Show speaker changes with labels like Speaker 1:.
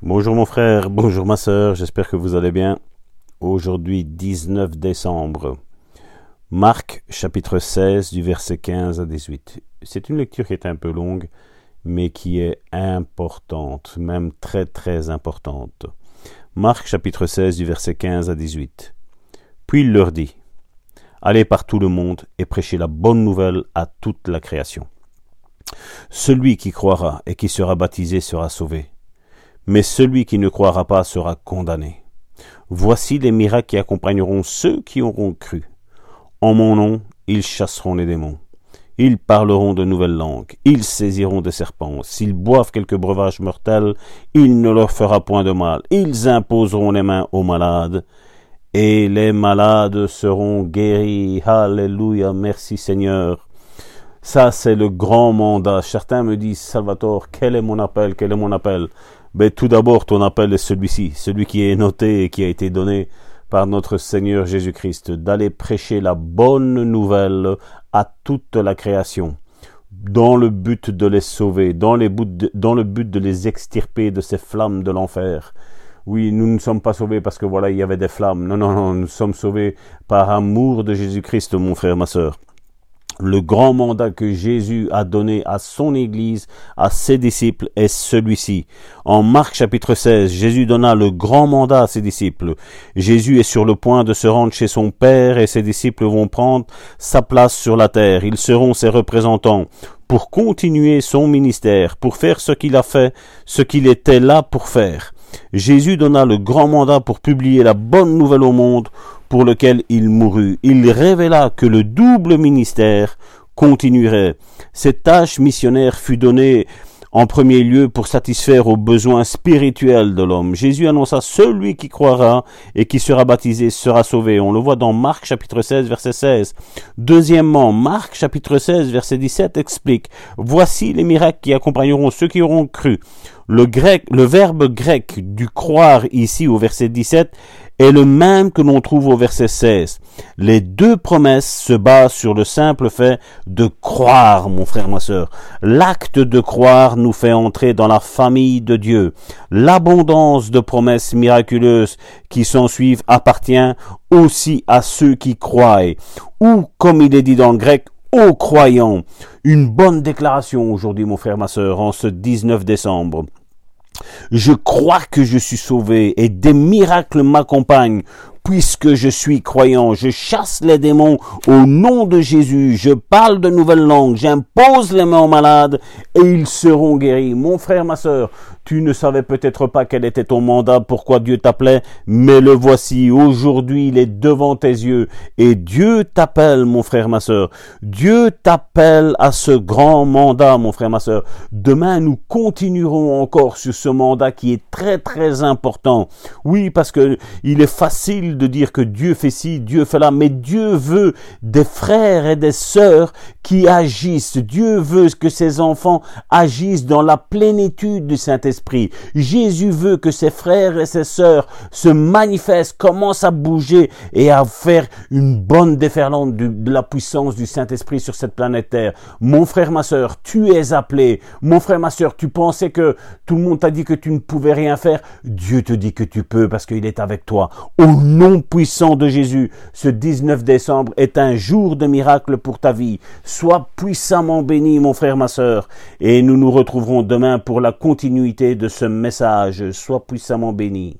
Speaker 1: Bonjour mon frère, bonjour ma sœur, j'espère que vous allez bien. Aujourd'hui 19 décembre. Marc chapitre 16 du verset 15 à 18. C'est une lecture qui est un peu longue mais qui est importante, même très très importante. Marc chapitre 16 du verset 15 à 18. Puis il leur dit Allez par tout le monde et prêchez la bonne nouvelle à toute la création. Celui qui croira et qui sera baptisé sera sauvé mais celui qui ne croira pas sera condamné. Voici les miracles qui accompagneront ceux qui auront cru. En mon nom, ils chasseront les démons. Ils parleront de nouvelles langues, ils saisiront des serpents, s'ils boivent quelques breuvages mortels, il ne leur fera point de mal, ils imposeront les mains aux malades, et les malades seront guéris. Alléluia, merci Seigneur. Ça, c'est le grand mandat. Certains me disent, Salvatore, quel est mon appel, quel est mon appel? Mais tout d'abord, ton appel est celui-ci, celui qui est noté et qui a été donné par notre Seigneur Jésus-Christ, d'aller prêcher la bonne nouvelle à toute la création, dans le but de les sauver, dans le but de les extirper de ces flammes de l'enfer. Oui, nous ne sommes pas sauvés parce que voilà, il y avait des flammes. Non, non, non, nous sommes sauvés par amour de Jésus-Christ, mon frère, ma sœur le grand mandat que Jésus a donné à son Église, à ses disciples, est celui-ci. En Marc chapitre 16, Jésus donna le grand mandat à ses disciples. Jésus est sur le point de se rendre chez son Père et ses disciples vont prendre sa place sur la terre. Ils seront ses représentants pour continuer son ministère, pour faire ce qu'il a fait, ce qu'il était là pour faire. Jésus donna le grand mandat pour publier la bonne nouvelle au monde, pour lequel il mourut. Il révéla que le double ministère continuerait. Cette tâche missionnaire fut donnée en premier lieu pour satisfaire aux besoins spirituels de l'homme. Jésus annonça celui qui croira et qui sera baptisé sera sauvé. On le voit dans Marc chapitre 16 verset 16. Deuxièmement, Marc chapitre 16 verset 17 explique Voici les miracles qui accompagneront ceux qui auront cru. Le grec, le verbe grec du croire ici au verset 17 est le même que l'on trouve au verset 16. Les deux promesses se basent sur le simple fait de croire, mon frère, ma sœur. L'acte de croire nous fait entrer dans la famille de Dieu. L'abondance de promesses miraculeuses qui s'en suivent appartient aussi à ceux qui croient. Ou, comme il est dit dans le grec, aux croyants. Une bonne déclaration aujourd'hui, mon frère, ma sœur, en ce 19 décembre. Je crois que je suis sauvé et des miracles m'accompagnent puisque je suis croyant. Je chasse les démons au nom de Jésus. Je parle de nouvelles langues. J'impose les mains aux malades et ils seront guéris. Mon frère, ma sœur, tu ne savais peut-être pas quel était ton mandat, pourquoi Dieu t'appelait, mais le voici. Aujourd'hui, il est devant tes yeux. Et Dieu t'appelle, mon frère, ma sœur. Dieu t'appelle à ce grand mandat, mon frère, ma sœur. Demain, nous continuerons encore sur ce mandat qui est très, très important. Oui, parce que il est facile de dire que Dieu fait ci, Dieu fait là, mais Dieu veut des frères et des sœurs qui agissent. Dieu veut que ses enfants agissent dans la plénitude du Saint-Esprit. Jésus veut que ses frères et ses sœurs se manifestent, commencent à bouger et à faire une bonne déferlante de la puissance du Saint-Esprit sur cette planète Terre. Mon frère, ma sœur, tu es appelé. Mon frère, ma sœur, tu pensais que tout le monde t'a dit que tu ne pouvais rien faire. Dieu te dit que tu peux parce qu'il est avec toi. Au nom puissant de Jésus, ce 19 décembre est un jour de miracle pour ta vie. Sois puissamment béni, mon frère, ma sœur, et nous nous retrouverons demain pour la continuité de ce message. soit puissamment béni.